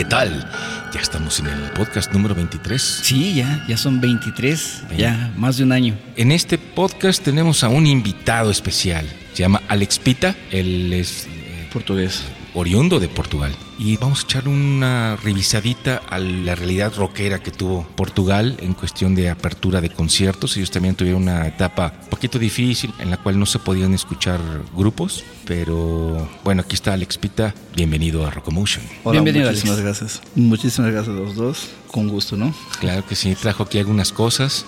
¿qué tal? Ya estamos en el podcast número 23. Sí, ya, ya son 23, ya más de un año. En este podcast tenemos a un invitado especial. Se llama Alex Pita. Él es eh, Portugués. oriundo de Portugal. Y vamos a echar una revisadita a la realidad rockera que tuvo Portugal en cuestión de apertura de conciertos. Ellos también tuvieron una etapa un poquito difícil en la cual no se podían escuchar grupos. Pero bueno, aquí está Alex Pita. Bienvenido a Rockomotion. Hola, Bienvenido, muchísimas Alex. gracias. Muchísimas gracias a los dos. Con gusto, ¿no? Claro que sí, trajo aquí algunas cosas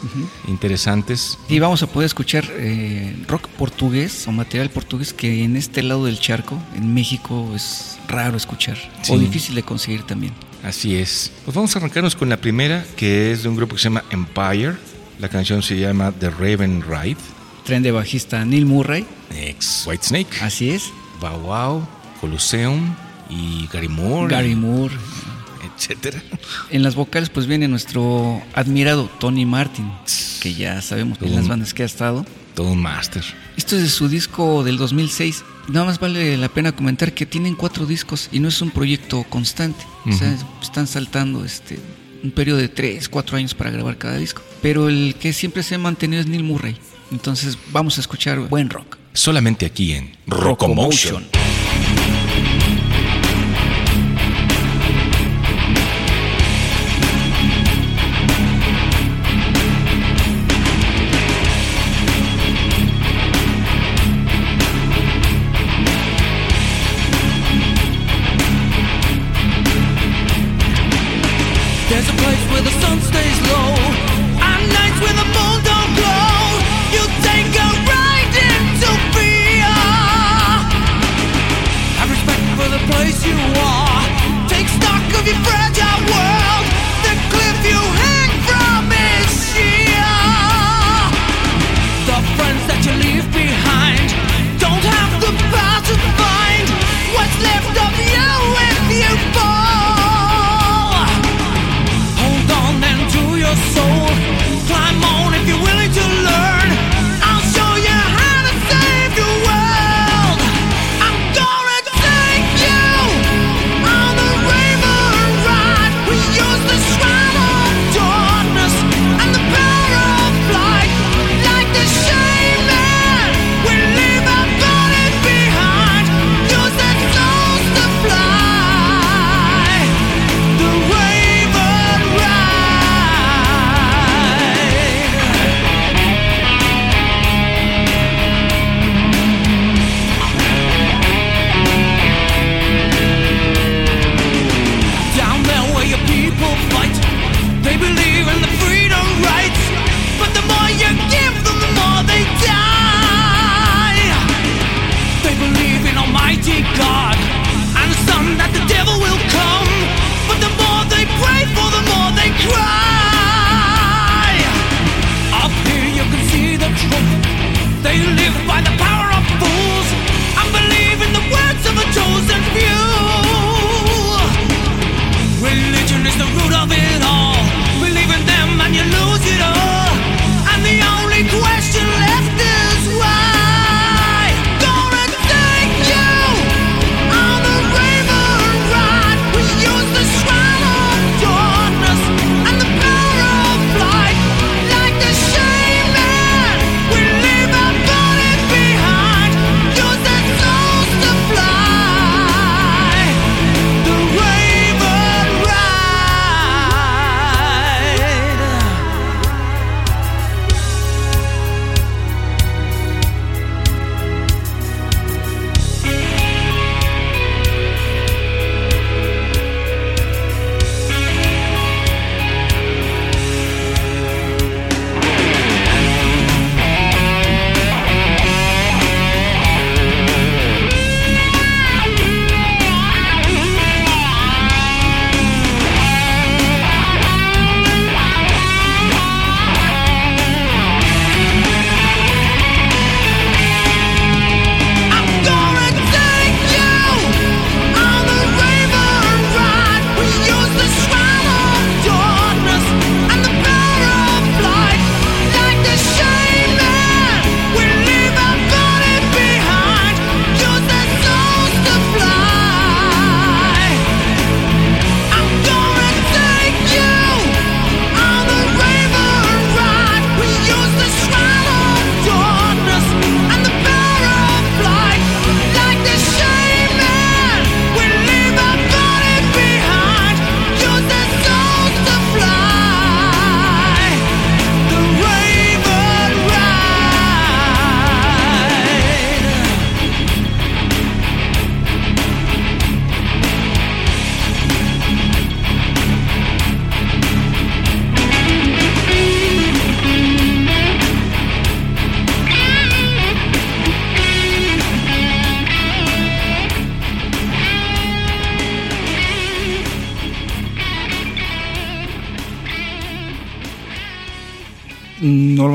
interesantes. Y vamos a poder escuchar eh, rock portugués o material portugués que en este lado del charco, en México, es raro escuchar Sí. o difícil de conseguir también. Así es. Pues vamos a arrancarnos con la primera, que es de un grupo que se llama Empire. La canción se llama The Raven Ride. Tren de bajista Neil Murray, Ex Whitesnake. así es. Bow Wow, Colosseum y Gary Moore. Gary Moore. Etcétera. En las vocales pues viene nuestro admirado Tony Martin, que ya sabemos en las bandas que ha estado. Todo un máster. Esto es de su disco del 2006. Nada más vale la pena comentar que tienen cuatro discos y no es un proyecto constante. O sea, están saltando este un periodo de tres, cuatro años para grabar cada disco. Pero el que siempre se ha mantenido es Neil Murray. Entonces vamos a escuchar buen rock. Solamente aquí en Rockomotion. There's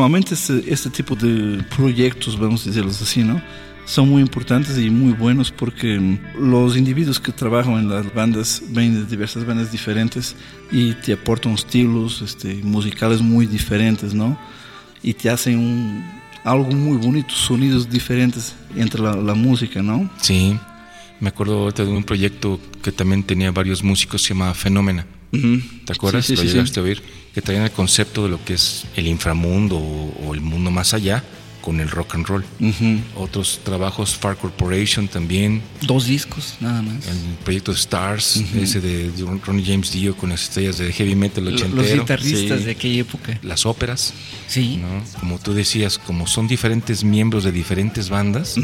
Normalmente este, este tipo de proyectos, vamos a decirlos así, ¿no? Son muy importantes y muy buenos porque mm, los individuos que trabajan en las bandas ven de diversas bandas diferentes y te aportan estilos este, musicales muy diferentes, ¿no? Y te hacen un, algo muy bonito, sonidos diferentes entre la, la música, ¿no? Sí, me acuerdo ahorita de un proyecto que también tenía varios músicos, se llamaba Fenómena. Ujú. ¿Te acuerdas? Sí, sí, ¿Lo llegaste sí. a oír? Que traían el concepto de lo que es el inframundo o, o el mundo más allá con el rock and roll. Ujú. Otros trabajos, Far Corporation también, Dos discos, nada más. el proyecto Stars, ese de Ronnie James Dio con las estrellas de heavy metal Los ochentero. guitarristas sí. de aquella época. Las óperas, Sí. ¿no? Como tú decías, como son diferentes miembros de diferentes bandas,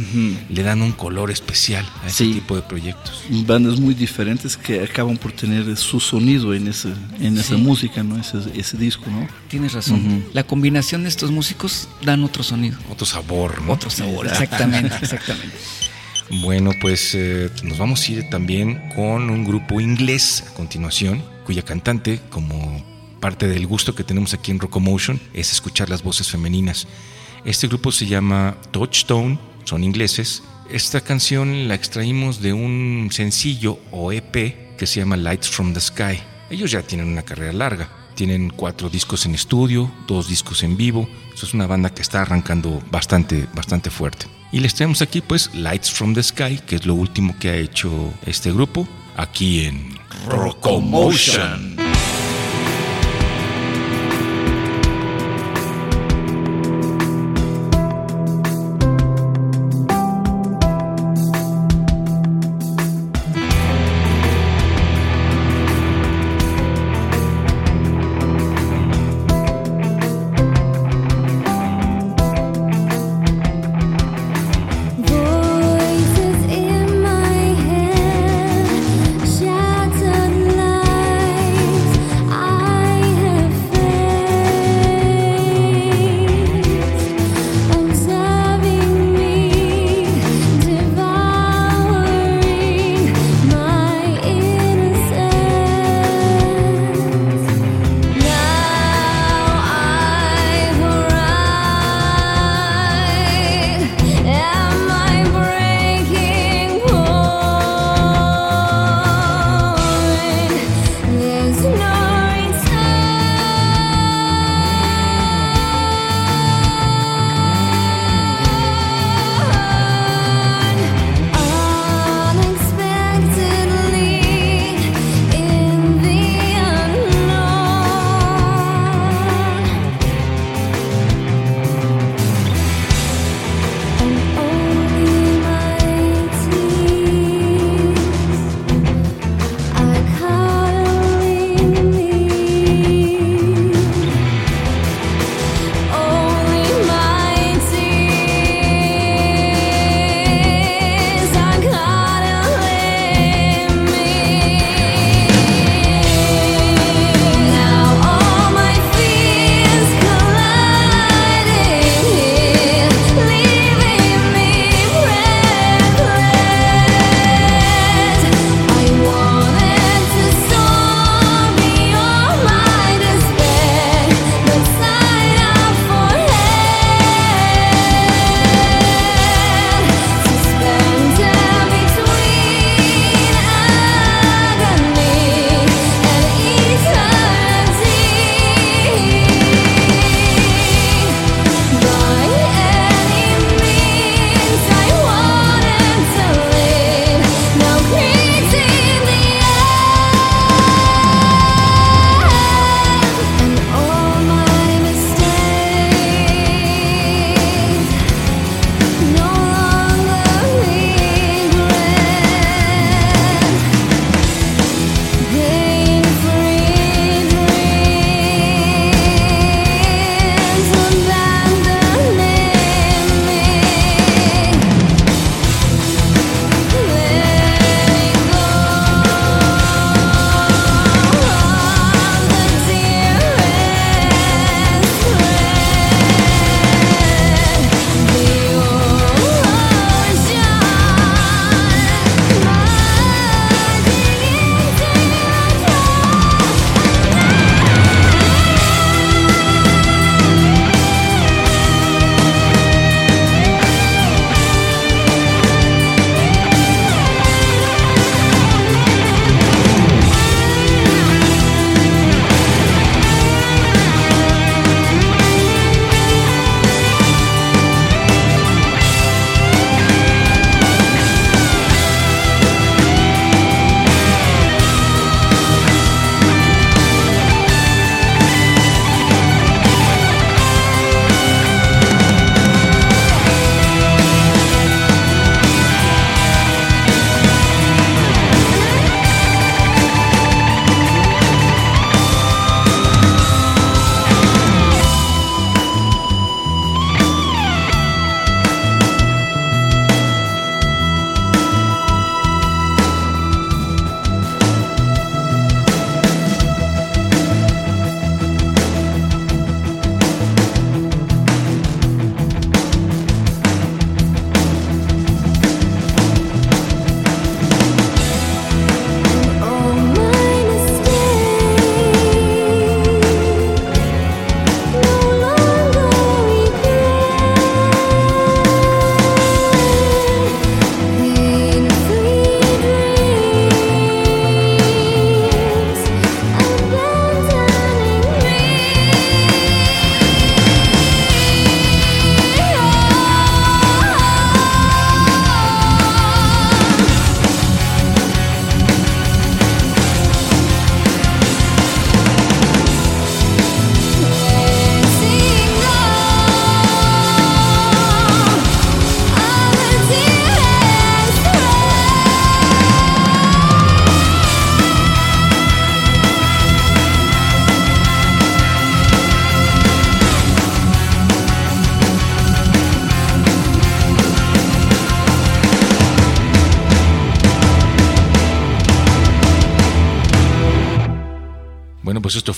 le dan un color especial a ese Sí. tipo de proyectos. bandas muy diferentes que acaban por tener su sonido en, ese, en esa Sí. música, ¿no? Ese, ese disco, ¿no? Tienes razón. La combinación de estos músicos dan otro sonido. Otro sabor, ¿no? Otro sabor, exactamente, exactamente. Bueno, pues eh, nos vamos a ir también con un grupo inglés a continuación, cuya cantante, como parte del gusto que tenemos aquí en Rocomotion, es escuchar las voces femeninas. Este grupo se llama Touchstone, son ingleses. Esta canción la extraímos de un sencillo o EP que se llama Lights from the Sky. Ellos ya tienen una carrera larga. Tienen cuatro discos en estudio, dos discos en vivo. Es una banda que está arrancando bastante, bastante fuerte. Y les traemos aquí pues Lights from the Sky, que es lo último que ha hecho este grupo aquí en Rocomotion.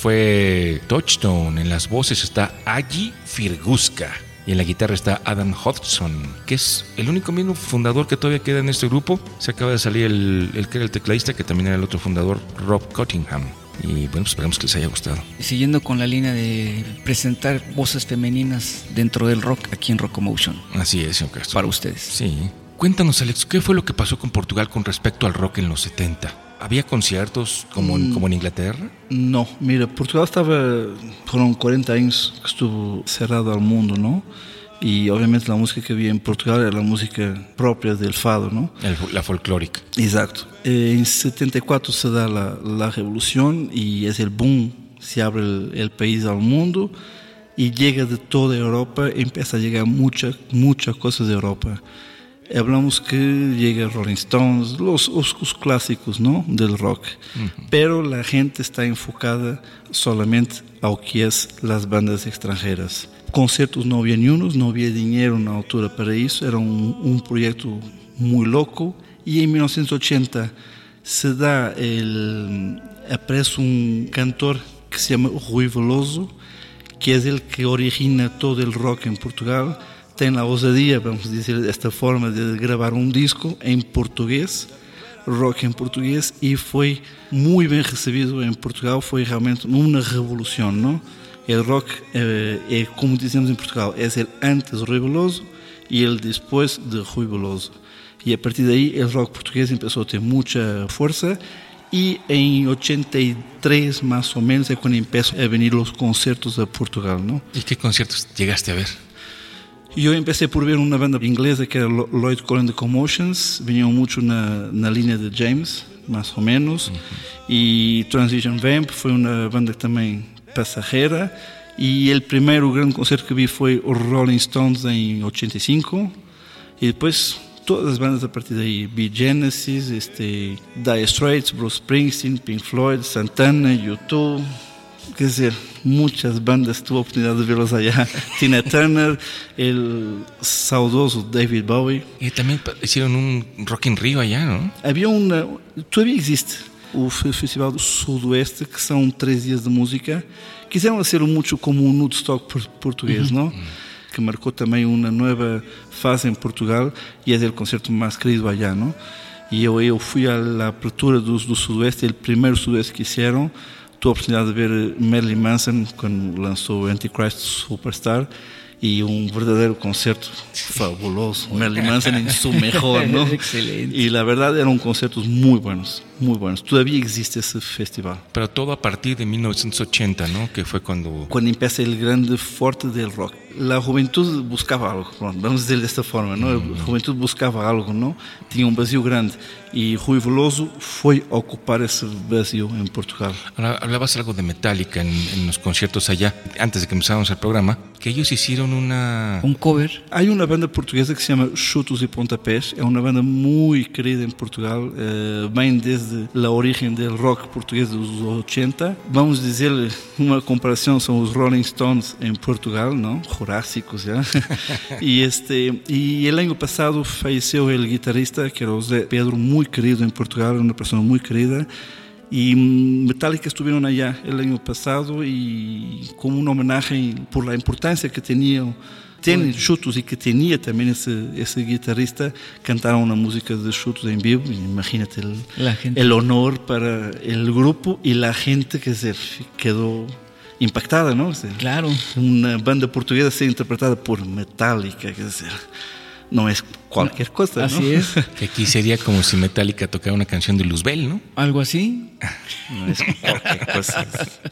Fue Touchstone. En las voces está Agi Firguska. Y en la guitarra está Adam Hodgson, que es el único mismo fundador que todavía queda en este grupo. Se acaba de salir el, el que era el tecladista, que también era el otro fundador, Rob Cottingham. Y bueno, pues esperamos que les haya gustado. Y siguiendo con la línea de presentar voces femeninas dentro del rock aquí en Rockomotion. Así es, señor Castro. Para ustedes. Sí. Cuéntanos, Alex, ¿qué fue lo que pasó con Portugal con respecto al rock en los 70? ¿Había conciertos como en, como en Inglaterra? No, mira, Portugal estaba, fueron 40 años que estuvo cerrado al mundo, ¿no? Y obviamente la música que había en Portugal era la música propia del fado, ¿no? El- la folclórica. Exacto. Eh, en 74 se da la, la revolución y es el boom, se abre el, el país al mundo y llega de toda Europa, empieza a llegar muchas, muchas cosas de Europa. Hablamos que llega Rolling Stones, los, los clásicos ¿no? del rock, pero la gente está enfocada solamente a lo que es las bandas extranjeras. Concertos no había ni unos, no había dinero en la altura para eso, era un, un proyecto muy loco. Y en 1980 se da el aparece un cantor que se llama Rui Veloso que es el que origina todo el rock en Portugal tem la ousadia, vamos dizer desta forma, de gravar um disco em português, rock em português, e foi muito bem recebido em Portugal. Foi realmente uma revolução, não? O rock é, é como dizemos em Portugal, é ser antes Rui Veloso e ele depois de Rui Veloso. E a partir daí, o rock português começou a ter muita força. E em 83, mais ou menos, é quando começam a vir os concertos a Portugal, não? ¿Y qué conciertos llegaste a ver? E eu empecé por ver uma banda inglesa que era Lo- Lloyd Cole and the Commotions, vinham muito na, na linha de James, mais ou menos, e Transition Vamp foi uma banda também passageira, e o primeiro grande concerto que vi foi os Rolling Stones em 85, e depois todas as bandas a partir daí, Bee Genesis, este, Dire Straits, Bruce Springsteen, Pink Floyd, Santana, U2, quer dizer, muitas bandas tuve a oportunidade de vê-las allá. Tina Turner, el saudoso David Bowie. Y también pa- hicieron un Rock in Rio allá, ¿no? Havia uma, todavía existe, o Fe- Festival do Sudoeste, que são três dias de música. Quiseram ser muito como um Woodstock por- português, não? Que marcou também uma nova fase em Portugal e é o concerto mais querido allá, não? E eu, eu fui à abertura do, do Sudoeste, o primeiro Sudoeste que fizeram. Tive a oportunidade de ver Marilyn Manson quando lançou Antichrist Superstar e um verdadeiro concerto fabuloso. Marilyn Manson em su mejor, ¿no? Excelente. Y la verdad eran conciertos muy buenos, muy buenos. Todavía existe ese festival. Pero todo a partir de 1980, ¿no? Que fue cuando... Cuando empieza el grande fuerte del rock. La juventud buscaba algo, vamos decir de esta forma, ¿no? La juventud buscaba algo, ¿no? Tenía un vacío grande. Y Rui Veloso fue a ocupar ese vacío en Portugal. Ahora, hablabas algo de Metallica en, en los conciertos allá, antes de que empezáramos el programa, que ellos hicieron una... Un cover. Hay una banda portuguesa que se llama Chutos y Pontapés, es una banda muy querida en Portugal, eh, ven desde la origen del rock portugués de los 80. Vamos a decir una comparación, son los Rolling Stones en Portugal, ¿no? Jurásicos, ¿ya? y, este, y el año pasado falleció el guitarrista, que era José Pedro, muy querido en Portugal, una persona muy querida. Y mm, Metallica estuvieron allá el año pasado y como un homenaje por la importancia que tenían tienen chutos y que tenía también ese, ese guitarrista, cantaron una música de chutos en vivo. Imagínate el, honor para el grupo y la gente que se quedó impactada, ¿no? O sea, Claro. Una banda portuguesa ser interpretada por Metallica, que decir, no es cualquier cosa, ¿no? Así es. Que aquí sería como si Metallica tocara una canción de Luzbel, ¿no? Algo así. No es cualquier cosa.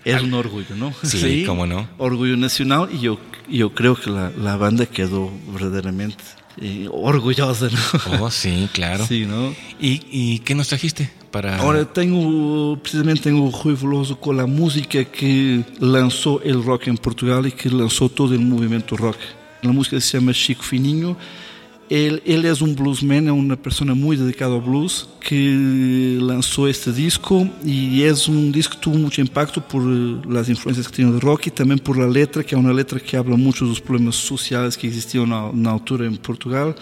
Es un orgullo, ¿no? Sí, Sí. cómo no. orgullo nacional y yo, yo creo que la, la banda quedó verdaderamente eh, orgullosa, ¿no? Oh, sí, claro. Sí, ¿no? ¿Y, y qué nos trajiste para...? Ahora tengo, precisamente tengo Rui Veloso con la música que lanzó el rock en Portugal y que lanzó todo el movimiento rock. La música se llama Chico Fininho. Él, él es un bluesman, es una persona muy dedicada al blues que lanzó este disco y es un disco que tuvo mucho impacto por eh, las influencias que tiene de rock y también por la letra, que es una letra que habla mucho de los problemas sociales que existían a una altura en Portugal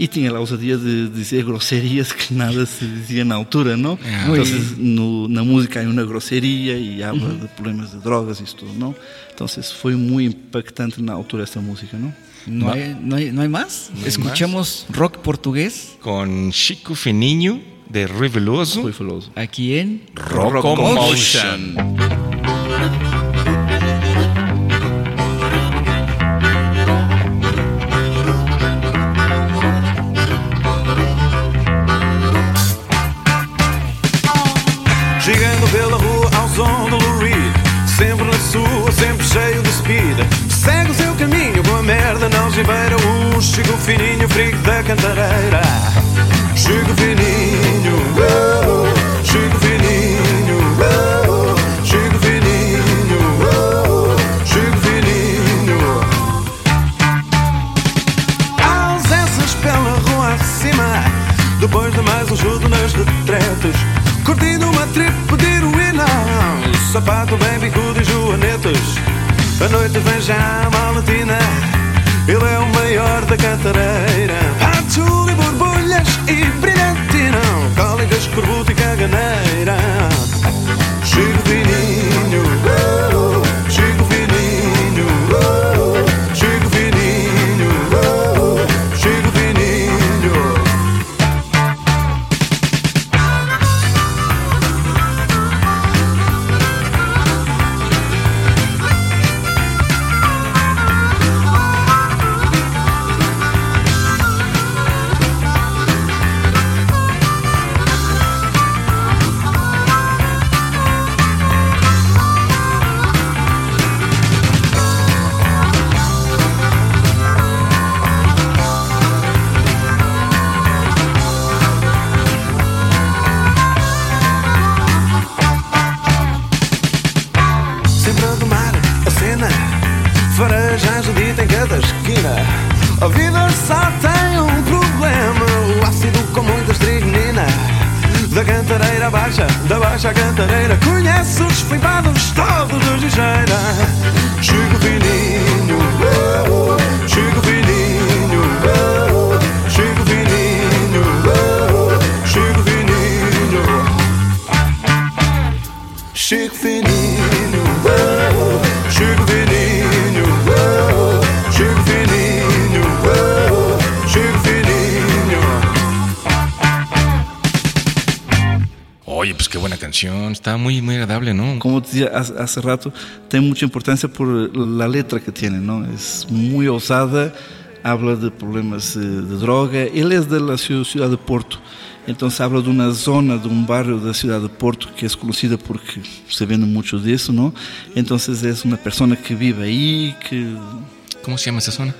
e tinha lá a ousadia de dizer grosserias que nada se dizia na altura, não? Ah, então, no, na música há uma grosseria e habla de problemas de drogas e tudo, não? Então, foi muito impactante na altura esta música, não? ¿No hay, no, hay, ¿No hay más? ¿No hay Escuchamos rock portugués Con Chico Fininho de Rui Veloso. Foi famoso. aquí en Rocomotion. Chegando com a merda na algibeira Um Chico Fininho, frigo da cantareira. Chico Fininho uh, Chico Fininho uh, Chico Fininho uh, Chico Fininho. Ausências pela rua acima Depois de mais um chuto nas retretes Curtindo uma trip de heroína Sapato bem bicudo e joanetas A noite vem já a maletina Ele é o maior da cantareira. Pato e borbulhas e brilhantina Cólicas, corbuto e caganeira decía hace, rato, tiene mucha importancia por la letra que tiene, ¿no? Es muy osada, habla de problemas eh, de droga. Él es de la ciu- ciudad de Porto, entonces habla de una zona, de un barrio de la ciudad de Porto que es conocida porque se vende mucho de eso, ¿no? Entonces es una persona que vive ahí, que ¿Cómo se llama esa zona?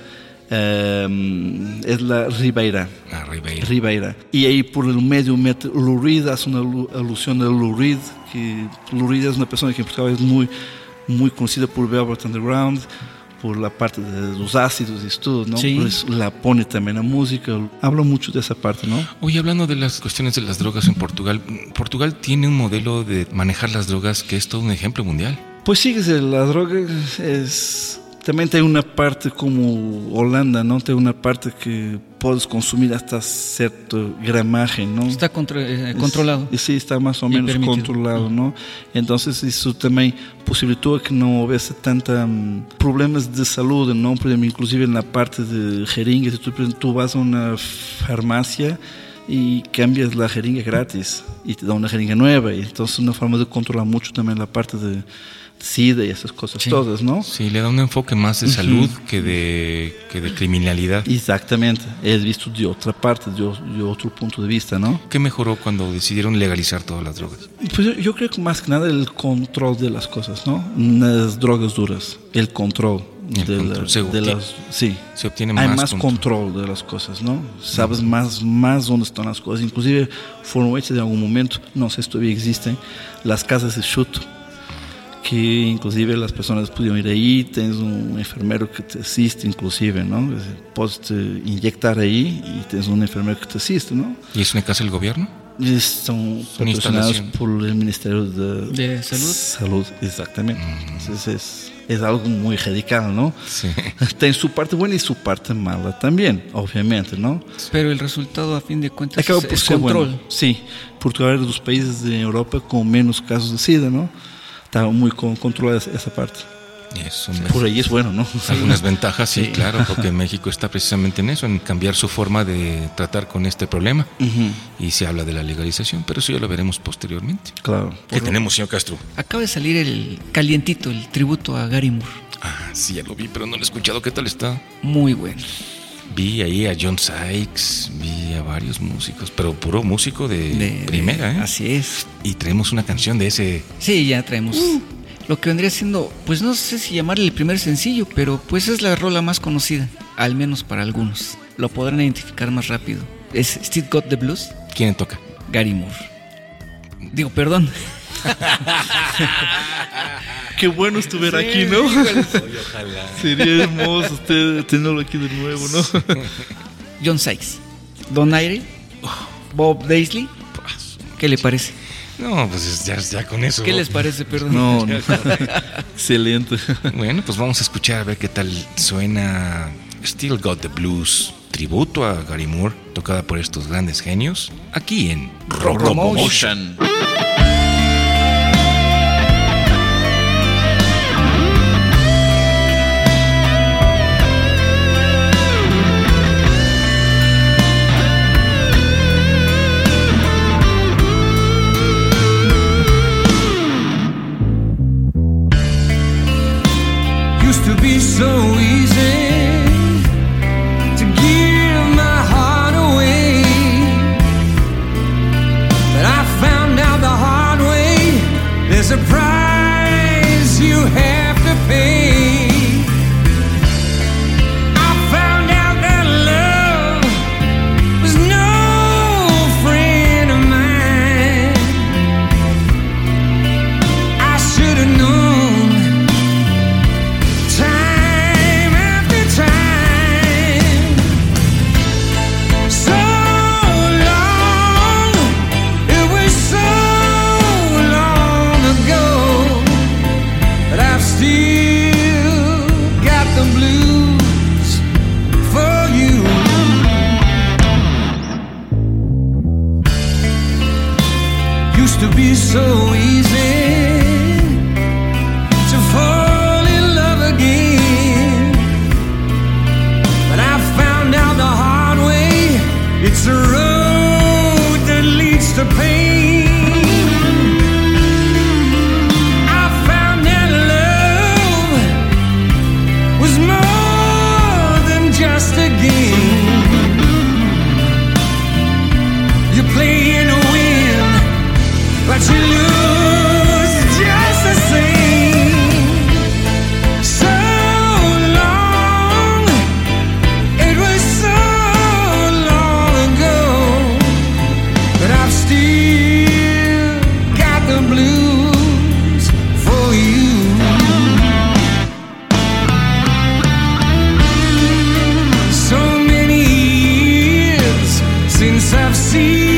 Eh, es la Ribeira. Ah, Ribeira. Ribeira. E aí por el medio mete Lou Reed, hace una alu- alusión a Lou Reed, que Lou Reed es una persona que en Portugal es muy, muy conocida por Velvet Underground, por la parte de los ácidos y todo, ¿no? Sí. Por eso la pone también a música, habla mucho de esa parte, ¿no? Oye, hablando de las cuestiones de las drogas en Portugal, Portugal tiene un modelo de manejar las drogas que es todo un ejemplo mundial. Pues sí, la droga es... También tem una parte como Holanda, ¿no? Tem una parte que puedes consumir hasta cierto gramaje, ¿no? Está contra- eh, controlado. E sim, está mais ou menos permitido. controlado, não? Então isso também possibilitou que não houvesse tanta hum, problemas de saúde, não? Por exemplo, inclusive na parte de jeringas, tu, por exemplo, tu vas a uma farmácia e cambias a jeringa grátis e te dão uma jeringa nova. Então é uma forma de controlar muito também a parte de SIDA e essas coisas Sim. todas, não? Sí, le da un enfoque más de salud que de, que de criminalidad. Exatamente, é visto de outra parte, de, de outro ponto de vista, não? ¿Qué mejoró cuando decidieron legalizar todas las drogas? Pues yo, yo creo que más que nada el control de las cosas, ¿no? Las drogas duras, el control. El de, control, la- se de obtiene- las, sí. se obtiene Hay más más control. control. de las cosas, ¿no? Sabes más, más dónde están las cosas. Inclusive fueron hechas en algún momento, no sé si todavía existen, las casas de chuto. Que inclusive las personas pudieron ir ahí, tienes un enfermero que te asiste, inclusive, ¿no? Es decir, Puedes te inyectar ahí y tienes un enfermero que te asiste, ¿no? ¿Y es una casa del gobierno? E São Son patrocinados el Ministerio de, De Salud. Salud, exactamente. Entonces es, es algo muy radical, ¿no? Sí. Tem su parte buena y su parte mala también, obviamente, ¿no? Pero el resultado, a fin de cuentas, Acaba es, por es ser control. bueno. Sí, Portugal era dos países de Europa con menos casos de SIDA, ¿no? Estaba muy con- controlada esa- parte. Eso Por ahí es bueno, ¿no? Algunas ventajas, sí, claro, porque México está precisamente en eso, en cambiar su forma de tratar con este problema. Y se habla de la legalización, pero eso ya lo veremos posteriormente. Claro. ¿Qué tenemos, señor Castro? Acaba de salir el calientito, el tributo a Gary Moore. Ah, sí, ya lo vi, pero no lo he escuchado. ¿Qué tal está? Muy bueno. Vi ahí a John Sykes, vi a varios músicos, pero puro músico de, De- primera, ¿eh? Así es. Y traemos una canción de ese. Sí, ya traemos. Lo que vendría siendo, pues no sé si llamarle el primer sencillo, pero pues es la rola más conocida, al menos para algunos. Lo podrán identificar más rápido. Es Still Got the Blues, ¿Quién toca? Gary Moore. Digo, perdón. Qué bueno estuviera aquí, ¿no? Sería hermoso usted tenerlo aquí de nuevo, ¿no? John Sykes, Don Aire, Bob Daisley. ¿Qué le parece? No, pues es- ya, ya con eso. ¿Qué les parece, perdón? No, no. Excelente. Bueno, pues vamos a escuchar a ver qué tal suena Still Got the Blues, tributo a Gary Moore, tocada por estos grandes genios, aquí en Rockmotion. Used soon see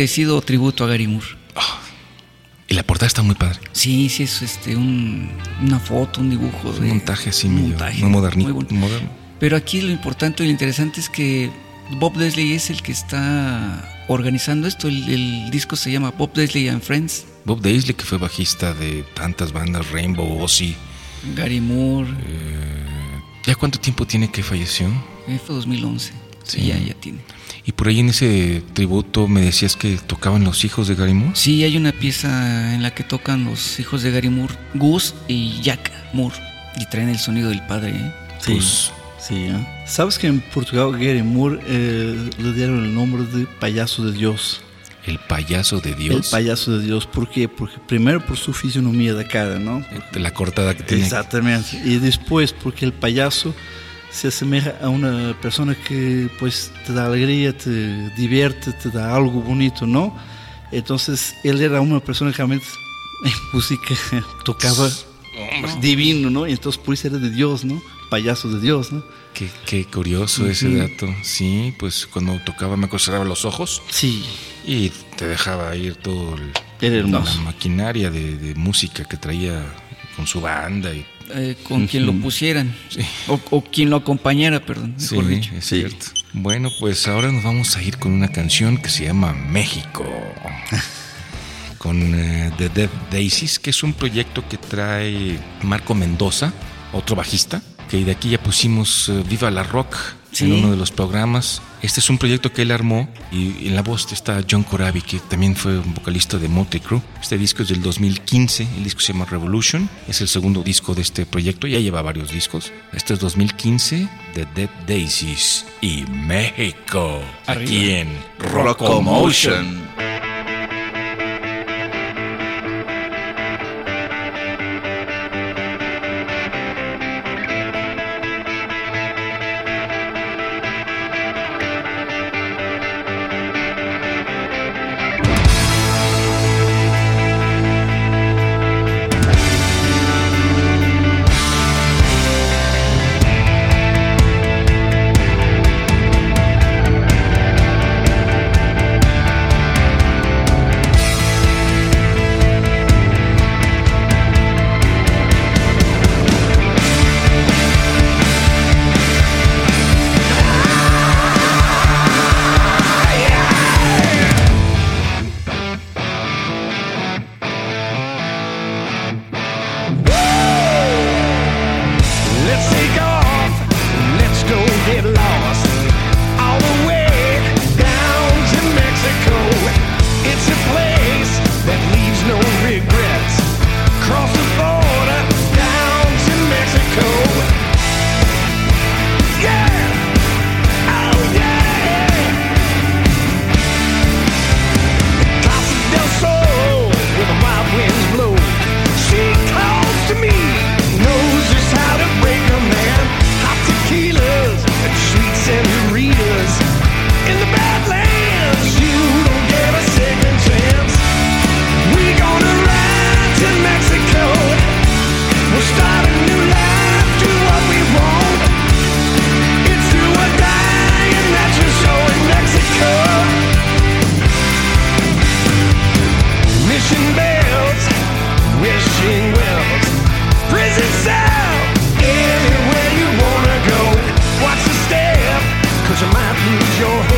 merecido tributo a Gary Moore. Y la portada está muy padre. Sí, sí, es este, un- una foto, un dibujo. Un de- montaje así medio montaje muy bueno. moderno. Pero aquí lo importante y lo interesante es que Bob Desley es el que está organizando esto. El, el disco se llama Bob Desley and Friends. Bob Daisley, que fue bajista de tantas bandas, Rainbow, Ozzy. Gary Moore. ¿Ya cuánto tiempo tiene que falleció? eh, fue 2011. Sí. Sí, ya, ya tiene. Y por ahí en ese tributo me decías que tocaban los hijos de Gary Moore. Sí, hay una pieza en la que tocan los hijos de Gary Moore, Gus y Jack Moore. Y traen el sonido del padre. ¿eh? Sí, Pues- sí. ¿eh? ¿Sabes que en Portugal Gary Moore eh, le dieron el nombre de payaso de Dios? El payaso de El Dios. payaso de Dios, ¿por qué? Porque primero por su fisionomía de cara, ¿no? De la cortada que tiene. Exactamente. Y después porque el payaso se asemeja a una persona que pues te da alegría, te divierte, te da algo bonito, ¿no? Entonces él era una persona que realmente en música tocaba divino, ¿no? Y entonces por eso era de Dios, ¿no? Payaso de Dios, ¿no? Qué, qué curioso ese Ujú. dato. Sí, pues cuando tocaba me cerraba los ojos Sí, y te dejaba ir todo el- era la maquinaria de, de música que traía con su banda. Y, Eh, con quien lo pusieran. Sí. O, o quien lo acompañara, perdón. sí, dicho. es Sí. cierto. Bueno, pues ahora nos vamos a ir con una canción que se llama México. con eh, The Dead Daisies, que es un proyecto que trae Marco Mendoza, otro bajista, que de aquí ya pusimos eh, Viva la Rock Sí. en uno de los programas. Este es un proyecto que él armó y en la voz está John Corabi, que también fue un vocalista de Motley Crue. Este disco es del 2015, el disco se llama Revolution, es el segundo disco de este proyecto, ya lleva varios discos. Este es 2015, The Dead Daisies y México, aquí en Rockomotion. you might lose your head.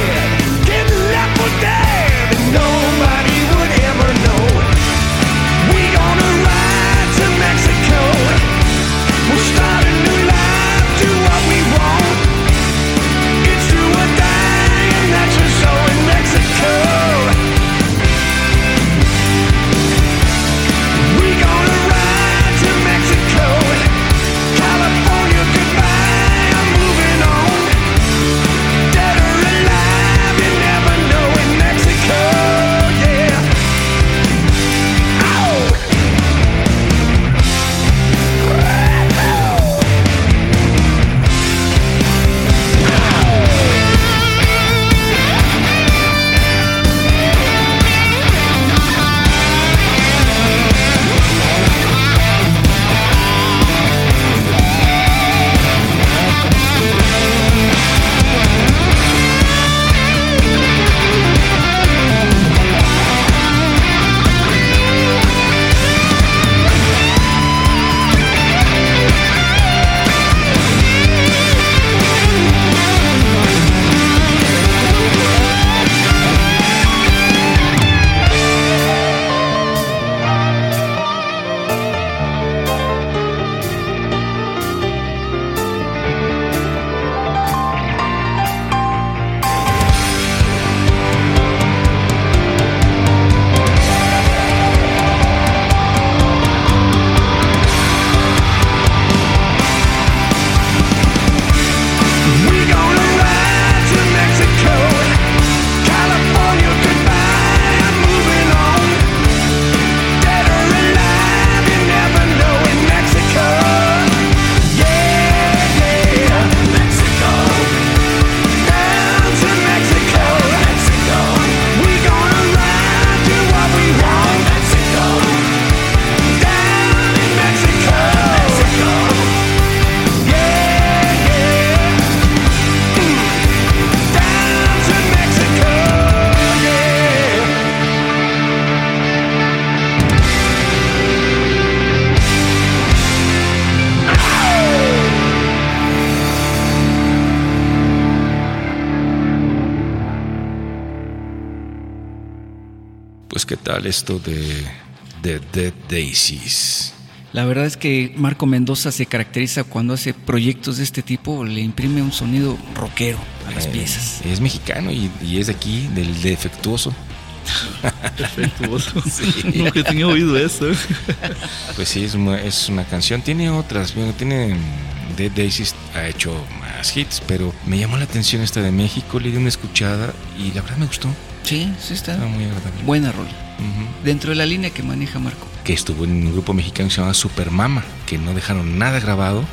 Tal esto de The Dead Daisies. La verdad es que Marco Mendoza se caracteriza cuando hace proyectos de este tipo, le imprime un sonido rockero a las Eh, piezas. Es mexicano y, y es de aquí, del defectuoso. Defectuoso. Nunca tenía oído eso. Pues sí, es una, es una canción. Tiene otras, bueno, tiene Dead Daisies ha hecho más hits, pero me llamó la atención esta de México, le di una escuchada y la verdad me gustó. Sí, sí está. Estaba muy agradable. Buena rola. Dentro de la línea que maneja Marco. Que estuvo en un grupo mexicano que se llama Supermama, que no dejaron nada grabado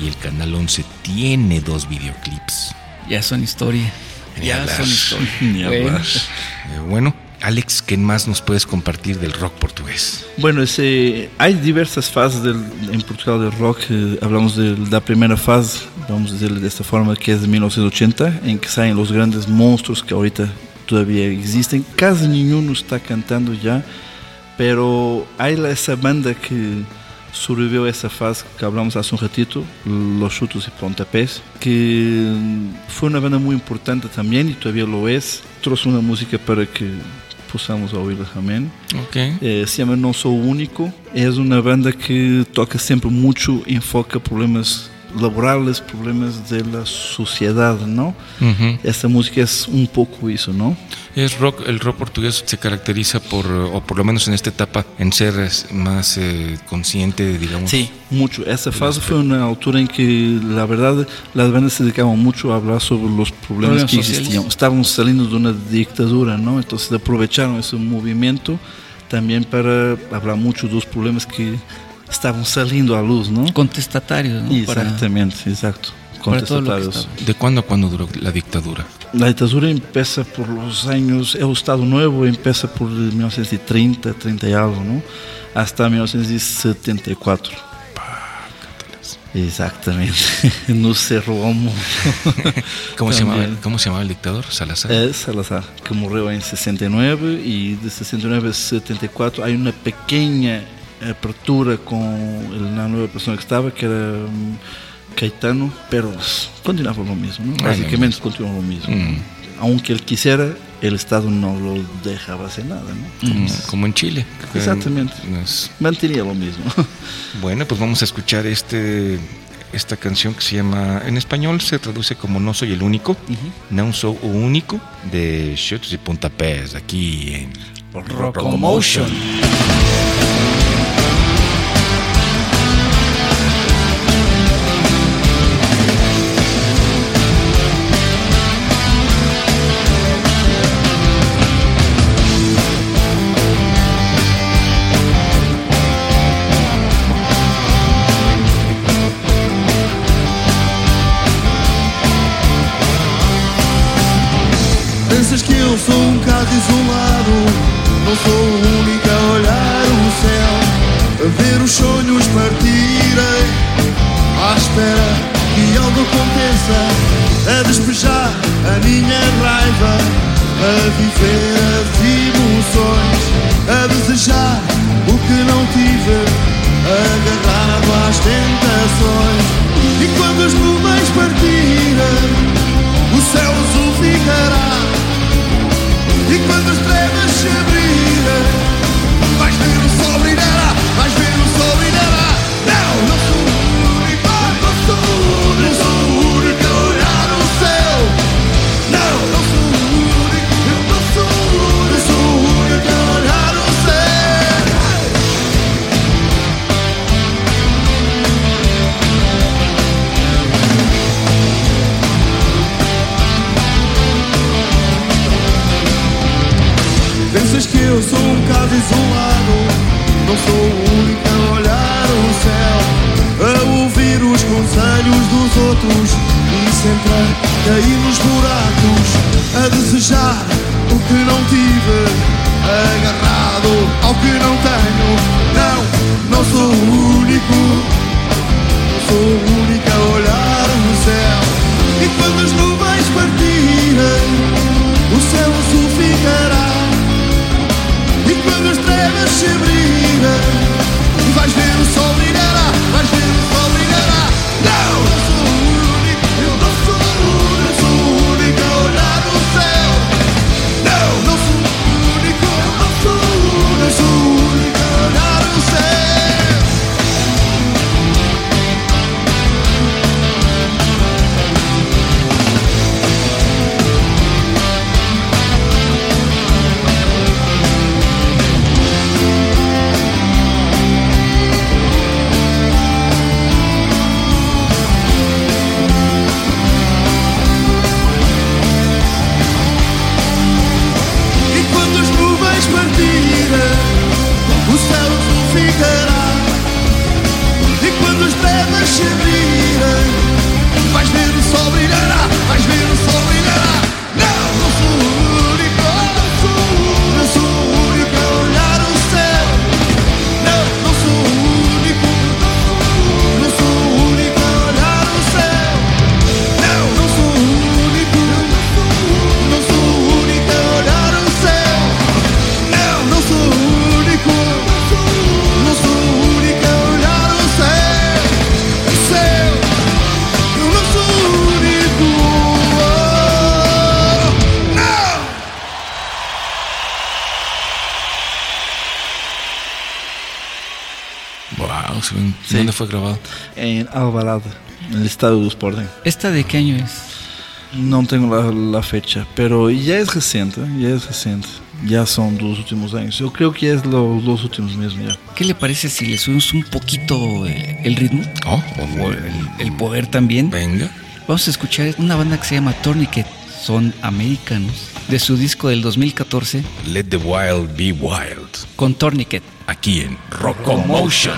y el Canal 11 tiene dos videoclips. Ya son historia. Ni Ya hablar. son historia. Ni Bueno, hablar. Eh, bueno, Alex, ¿qué más nos puedes compartir del rock portugués? Bueno, ese, hay diversas fases del, en Portugal del rock. eh, hablamos de la primera fase, vamos a decirle de esta forma, que es de 1980, en que salen los grandes monstruos que ahorita todavía existen. Casi ninguno está cantando ya, pero hay esa banda que sobrevivió a esa fase que hablamos hace un ratito, Los Chutos y Pontapés, que fue una banda muy importante también y todavía lo es. Trouxe una música para que possamos ouvir também. Ok. Eh, se chama Não Sou o Único. É uma banda que toca sempre muito, enfoca problemas laborais, problemas da sociedade, não? Ujú. Essa música é um pouco isso, não? Es rock, el rock portugués se caracteriza por, o por lo menos en esta etapa, en ser es, más eh, consciente, digamos. Sí. Muito. Essa fase foi na altura em que, na verdade, as bandas se dedicavam muito a falar sobre os problemas Problemas que existiam. Estavam saindo de uma ditadura, não? Então, se aproveitaram esse movimento também para falar muito dos problemas que estavam saindo à luz, não? Contestatario, ¿no? Exato. para que Contestatarios. ¿De cuándo a cuándo duró la dictadura? La ditadura empieza por los años, el Estado Nuevo empieza por 1930, 30 y algo, ¿no? Hasta 1974. Exactamente, no se robó mucho. ¿Cómo se, llamaba, ¿Cómo se llamaba el dictador? Salazar. Es Salazar, que murió en 69 y de 69 a 74 hay una pequeña apertura con el- la nueva persona que estaba, que era mm, Caetano, pero continuaba lo mismo, ¿no? Ah, Básicamente continuaba lo mismo. Mm. Aunque él quisiera, el Estado no lo dejaba hacer nada, ¿no? como, como en Chile. Exactamente. es- Mantenía lo mismo. bueno, pues vamos a escuchar este esta canción que se llama, en español se traduce como No soy el único, No soy o único, de Shots y Puntapés, aquí en Rocomotion. Pensas que eu sou um aconteça A despejar a minha raiva A viver as emoções A desejar o que não tive Agarrado às tentações. E quando as nuvens partirem Alvarado, en el estado do Sporting. ¿Esta de qué año es? Não tenho la, la fecha, pero ya es reciente, ya es reciente. Ya son dos últimos años. Yo creo que es los dos últimos mismos ya. ¿Qué le parece si le subimos un poquito el ritmo? Oh, O el, el poder también. venga. Vamos a escuchar una banda que se llama Tourniquet. Son americanos. De su disco del 2014 Let the wild be wild. con Tourniquet. Aquí en Rockomotion.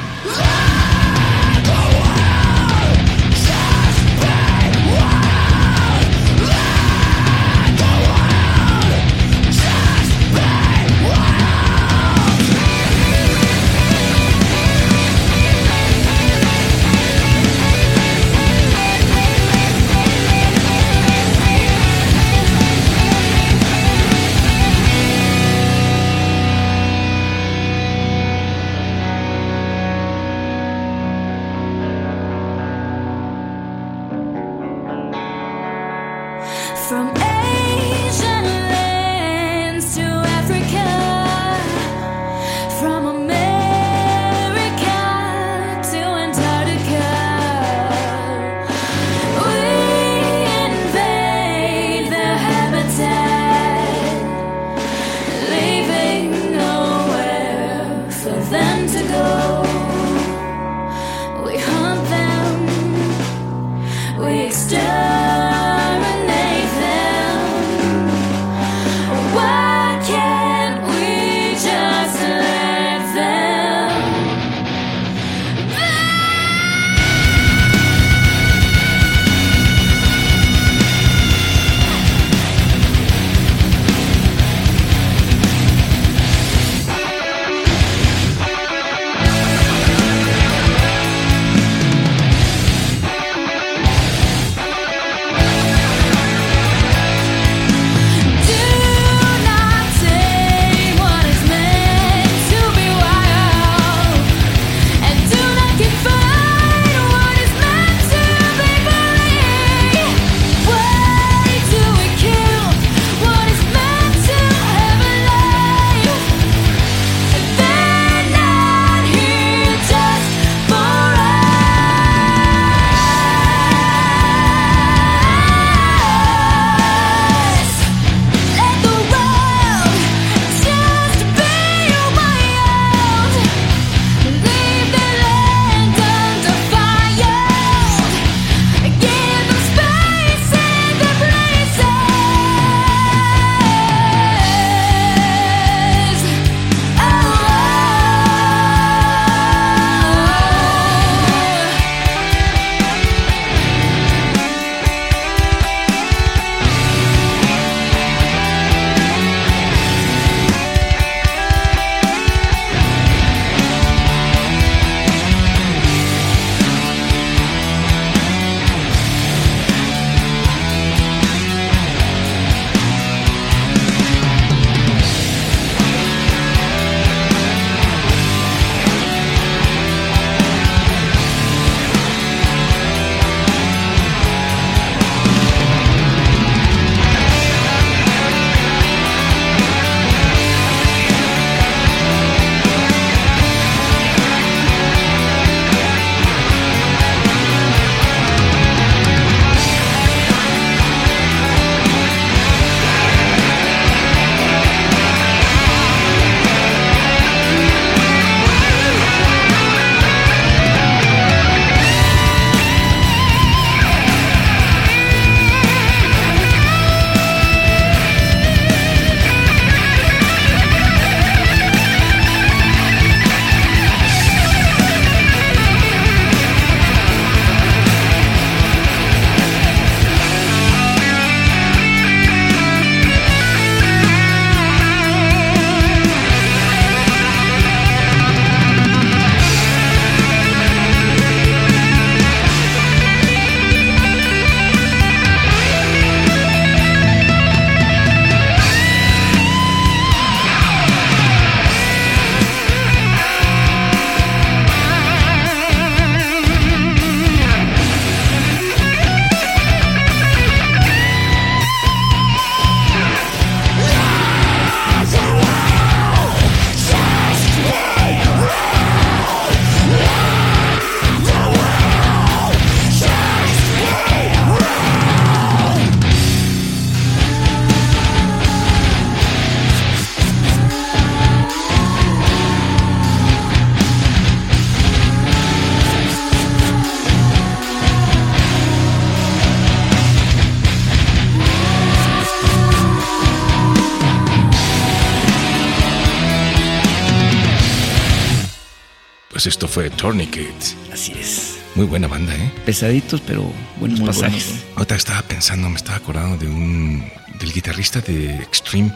Pues esto fue Tourniquet. Así es. Muy buena banda, ¿eh? Pesaditos, pero buenos Muy pasajes. buenos, Ahorita estaba pensando, me estaba acordando de un. del guitarrista de Extreme.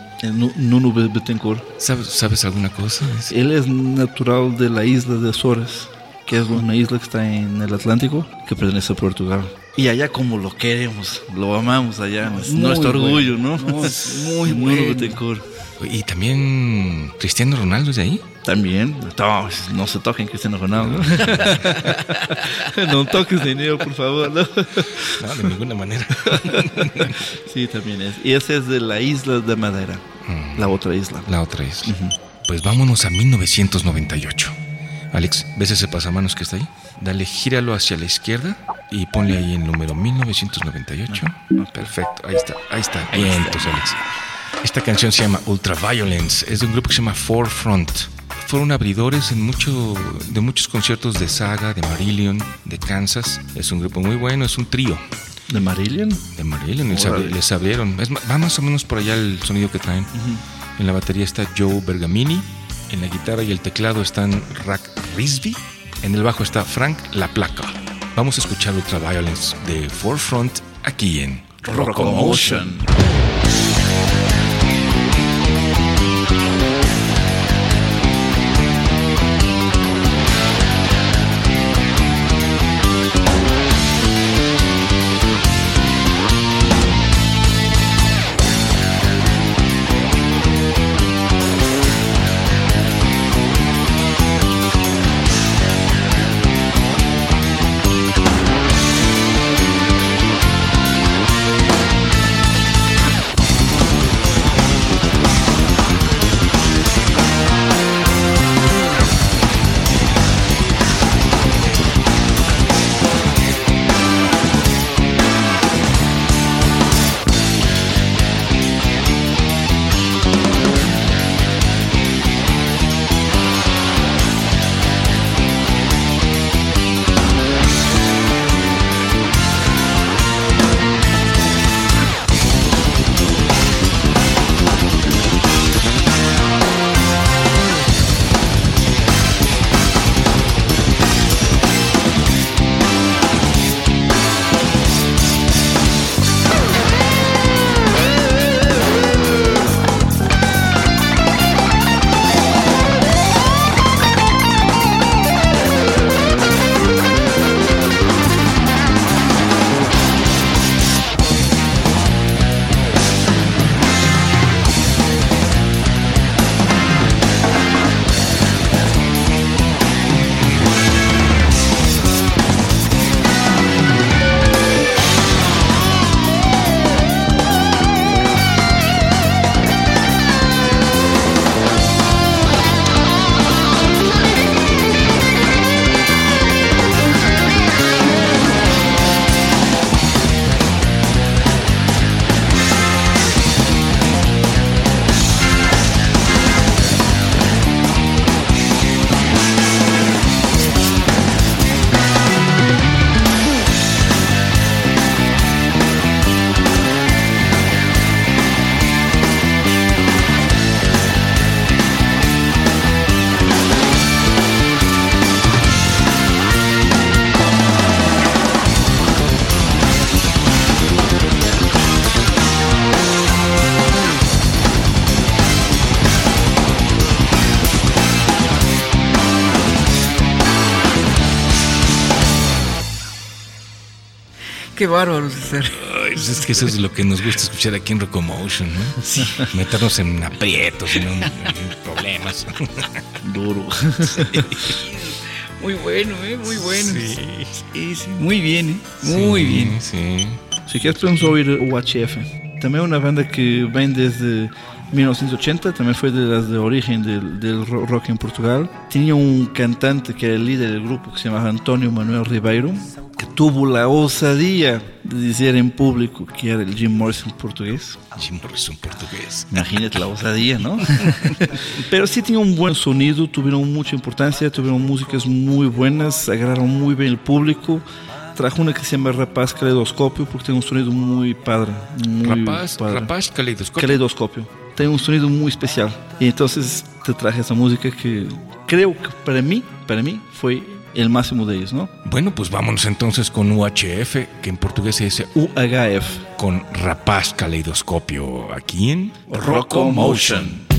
Nuno Be- Betancourt. ¿Sabes, ¿sabes alguna cosa? Él es natural de la isla de Azores, que es una isla que está en el Atlántico, que pertenece a Portugal. Y allá como lo queremos, lo amamos allá, es nuestro bueno. orgullo, ¿no? No, es muy bueno. Y también Cristiano Ronaldo es de ahí. También, no, no se toquen Cristiano Ronaldo. no toques dinero, por favor. ¿no? No, de ninguna manera. Sí, también es. Y ese es de la isla de Madeira, la otra isla. La otra es. Pues vámonos a 1998. Alex, ¿ves ese pasamanos que está ahí? Dale, gíralo hacia la izquierda y ponle ahí el número 1998. Perfecto, ahí está, ahí está. Bien, pues Alex. Esta canción se llama Ultraviolence, es de un grupo que se llama Forefront. Fueron abridores en mucho, de muchos conciertos de Saga, de Marillion, de Kansas. Es un grupo muy bueno, es un trío ¿De Marillion? de Marillion. Les, abri- les abrieron. Es va más o menos por allá el sonido que traen. En la batería está Joe Bergamini. En la guitarra y el teclado están Rack Risby. En el bajo está Frank La Placa. Vamos a escuchar Ultraviolence de Forefront aquí en Rockomotion. Qué bárbaro, César. Ay, pues es que eso es lo que nos gusta escuchar aquí en Rocomotion, ¿no? Sí. Meternos en aprietos, en, un- en problemas. Duro. Muy bueno, ¿eh? Muy bueno. Sí, sí. Muy bien, ¿eh? Muy Sí, bien. Sí. Si quieres podemos oír UHF. También una banda que ven desde 1980, también fue de las de origen del, del ro- rock en Portugal. Tenía un cantante que era el líder del grupo que se llamaba Antonio Manuel Ribeiro, que tuvo la osadía de decir en público que era el Jim Morrison portugués. Jim Morrison portugués. Imagínate la osadía, ¿no? Pero sí tenía un buen sonido, tuvieron mucha importancia, tuvieron músicas muy buenas, agarraron muy bien el público trajo una que se llama Rapaz Caleidoscopio porque tiene un sonido muy padre. Muy rapaz, padre. rapaz Caleidoscopio. Caleidoscopio. Tiene un sonido muy especial. Y entonces te traje esa música que creo que para mí, para mí fue el máximo de ellos, ¿no? Bueno, pues vámonos entonces con UHF, que en portugués se dice UHF, con Rapaz Caleidoscopio, aquí en Rocco Motion.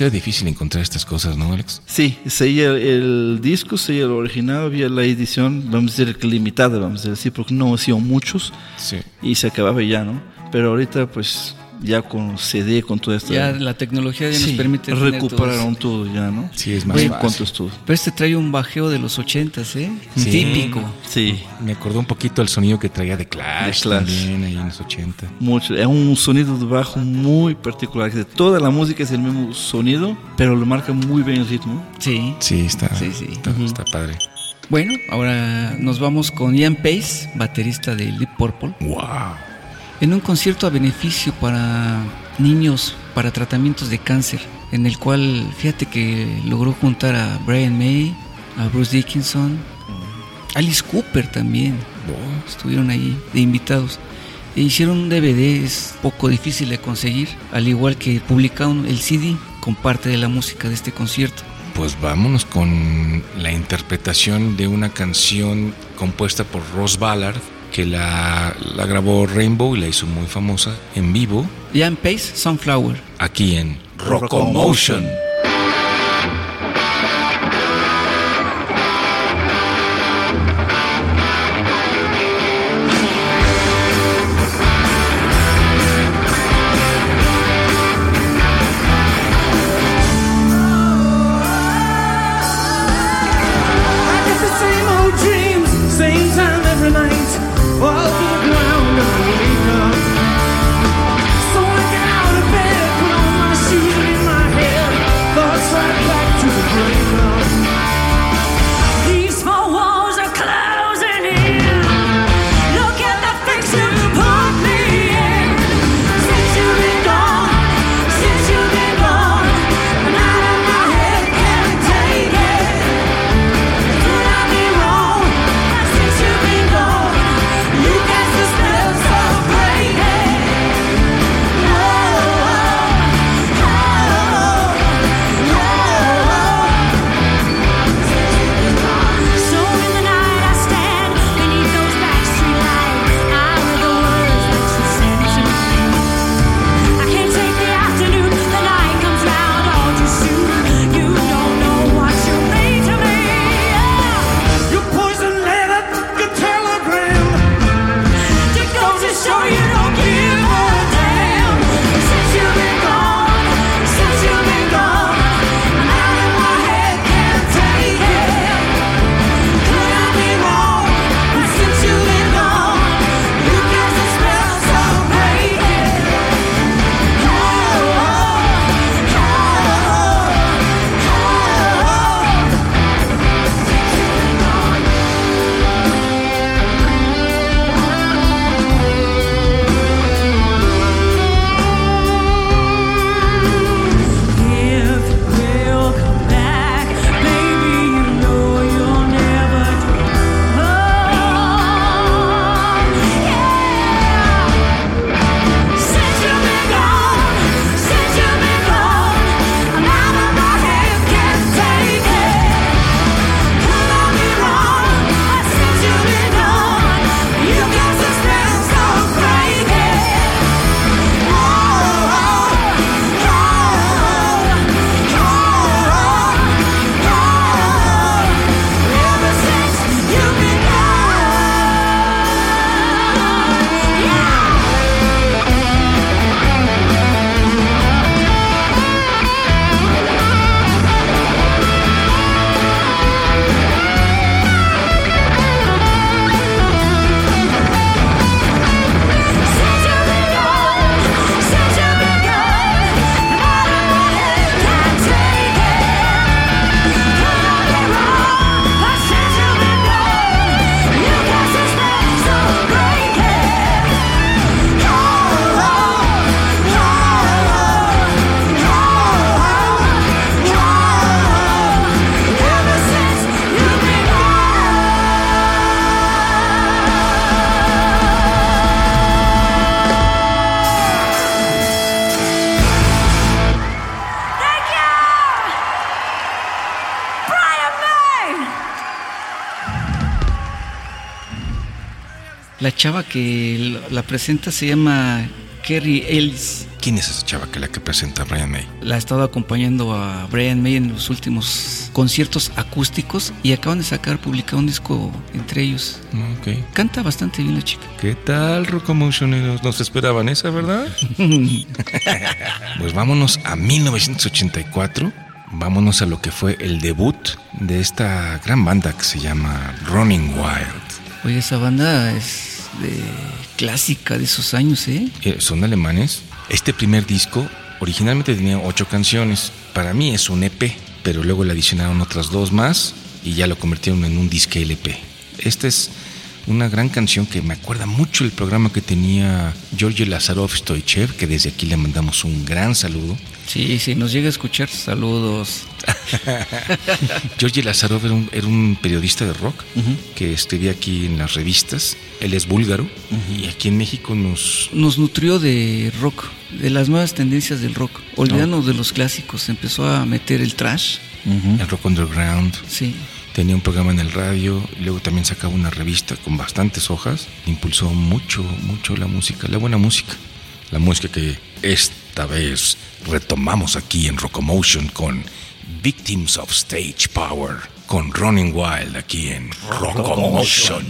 Era difícil encontrar estas cosas, ¿no, Alex? Sí, seguía el disco, seguía el original, había la edición, vamos a decir que limitada, vamos a decir, porque no hacían muchos Sí. y se acababa ya, ¿no? Pero ahorita, pues, ya con CD, con todo esto. Ya la tecnología ya nos sí, permite tener recuperaron todo todo ya, ¿no? Sí, es más en fácil. estuvo. Pero este trae un bajeo de los ochentas, ¿eh? Sí. Típico. Sí, Me acordó un poquito el sonido que traía de Clash, De Clash. también ahí en los 80. mucho. Es un sonido de bajo muy particular. que Toda la música es el mismo sonido, pero lo marca muy bien el ritmo. Sí. Sí, está, Sí, sí. está, está padre. Bueno, ahora nos vamos con Ian Pace, baterista de Deep Purple, ¡Wow! En un concierto a beneficio para niños para tratamientos de cáncer, en el cual fíjate que logró juntar a Brian May, a Bruce Dickinson, Alice Cooper también. Estuvieron ahí de invitados. E hicieron un DVD, es poco difícil de conseguir, al igual que publicaron el CD con parte de la música de este concierto. Pues vámonos con la interpretación de una canción compuesta por Ross Ballard, que la, la grabó Rainbow y la hizo muy famosa en vivo, Ian Pace, Sunflower. aquí en Rockomotion. Chava que la presenta se llama Kerry Ellis. ¿Quién es esa chava que la que presenta a Brian May? La ha estado acompañando a Brian May en los últimos conciertos acústicos y acaban de sacar, publicar un disco entre ellos. Ok. Canta bastante bien la chica. ¿Qué tal, Rocomotioneros? ¿Nos esperaban esa, verdad? pues vámonos a 1984. Vámonos a lo que fue el debut de esta gran banda que se llama Running Wild. Oye, esa banda es de clásica de esos años, ¿eh? Eh, son alemanes. Este primer disco originalmente tenía ocho canciones. Para mí es un EP, pero luego le adicionaron otras dos más y ya lo convirtieron en un disque LP. Esta es una gran canción que me acuerda mucho el programa que tenía Georgi Lazarov Stoichev, que desde aquí le mandamos un gran saludo. Sí, sí, nos llega a escuchar. Saludos. Georgi Lazarov era un, era un periodista de rock que escribía aquí en las revistas. Él es búlgaro y aquí en México nos... Nos nutrió de rock, de las nuevas tendencias del rock. Olvidándonos de los clásicos, empezó a meter el trash. El rock underground. Sí. Tenía un programa en el radio y luego también sacaba una revista con bastantes hojas. Impulsó mucho, mucho la música, la buena música. La música que esta vez retomamos aquí en Rockomotion con Victims of Stage Power, con Running Wild aquí en Rockomotion.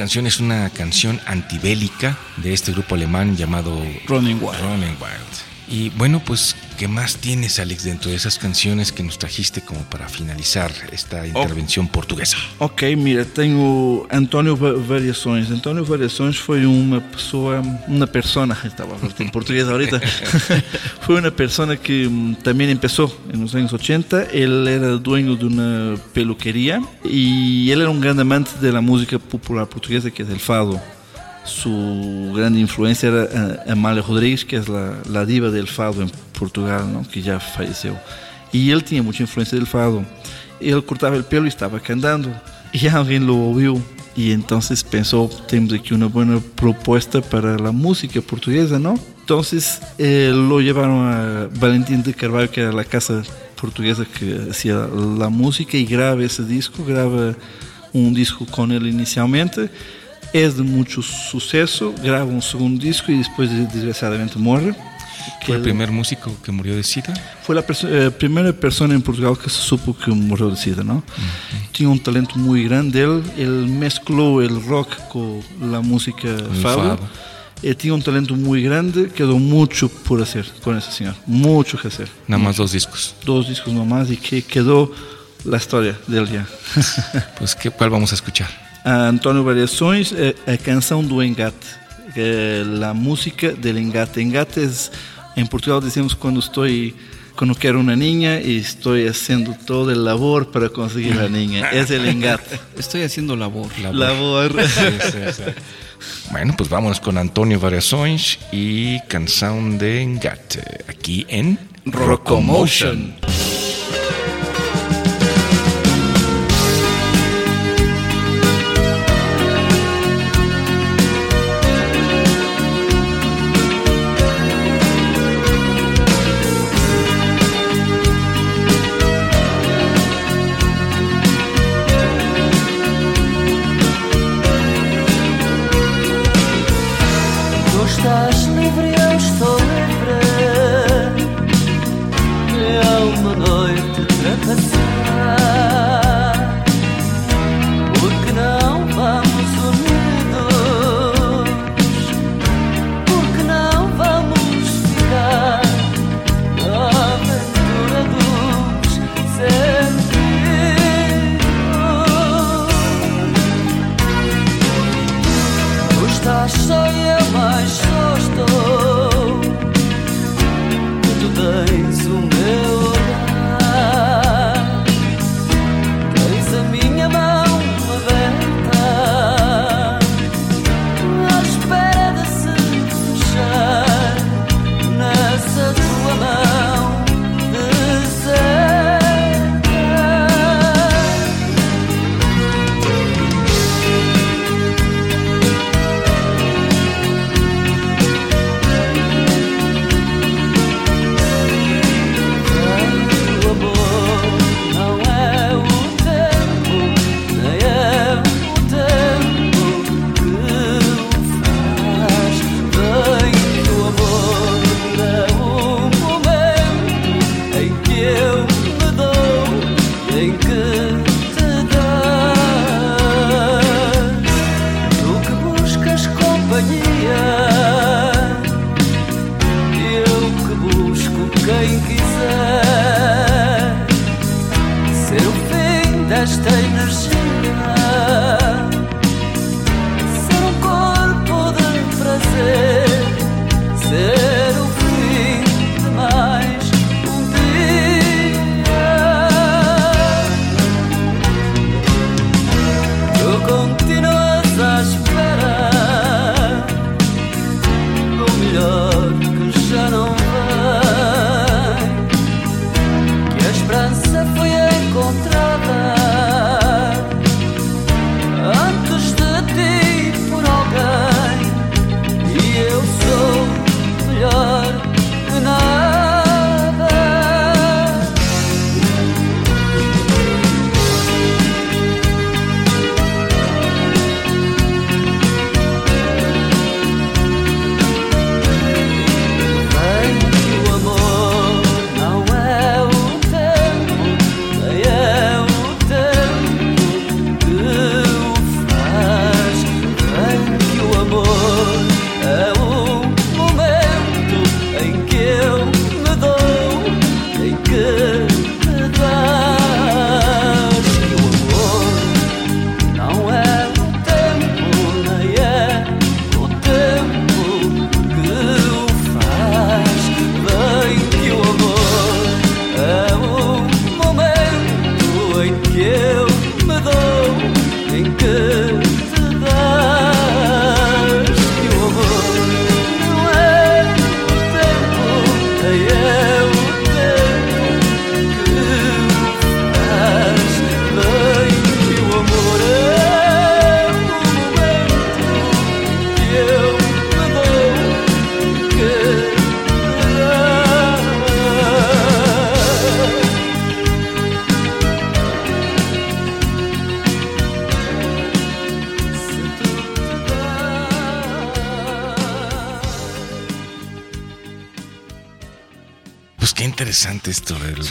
Canción es una canción antibélica de este grupo alemán llamado Running Wild. Running Wild. Y bueno, pues, ¿qué más tienes, Alex, dentro de esas canciones que nos trajiste como para finalizar esta intervención portuguesa? Ok, mira, tenho António Va- Variações. António Variações foi uma pessoa, uma persona, estava em português ahorita, foi uma persona que também começou nos anos 80. Ele era dueño de uma peluqueria e ele era um grande amante da música popular portuguesa, que é o fado. Su grande influencia era eh, Amália Rodrigues, que es la, la diva del fado en Portugal, ¿no? que ya falleció. Y él tenía mucha influencia del fado. Él cortaba el pelo y estaba cantando. Y alguien lo oyó y entonces pensó, tenemos aquí una buena propuesta para la música portuguesa, ¿no? Entonces eh, lo llevaron a Valentín de Carvalho, que era la casa portuguesa que hacía la música, y graba ese disco, graba un disco con él inicialmente. Es de mucho suceso, graba un segundo disco y después desgraciadamente muere. ¿Fue el Que- primer músico que murió de SIDA? Fue la perso- eh, primera persona en Portugal que se supo que murió de SIDA, ¿no? Tiene un talento muy grande, él, él mezcló el rock con la música fado. Eh, tiene un talento muy grande, quedó mucho por hacer con ese señor, mucho que hacer. Nada más dos discos. Dos discos nomás y que quedó la historia del día. Pues, ¿qué, ¿cuál vamos a escuchar? A Antônio Variações, eh, a canção do engate, é a música del engate. Engate es, en Portugal decimos cuando estoy, cuando quiero una niña y estoy haciendo todo el labor para conseguir la niña. Es el engate. Estoy haciendo labor. Labor. Bueno, pues vámonos con Antonio Variações y Canción de Engate, aquí en Rocomotion. Tu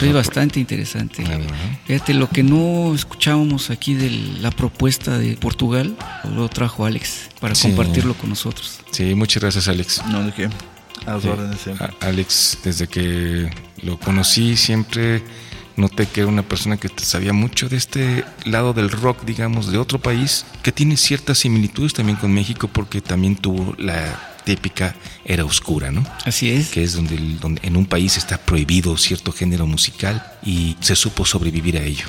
Soy bastante interesante. Ajá. Fíjate, lo que no escuchábamos aquí de la propuesta de Portugal, lo trajo Alex para Sí. compartirlo con nosotros. Sí, muchas gracias, Alex. No, de qué. A Sí. órdenes siempre. A- Alex, desde que lo conocí, siempre noté que era una persona que sabía mucho de este lado del rock, digamos, de otro país, que tiene ciertas similitudes también con México, porque también tuvo la típica era oscura, ¿no? Así es. Que es donde, donde en un país está prohibido cierto género musical y se supo sobrevivir a ello.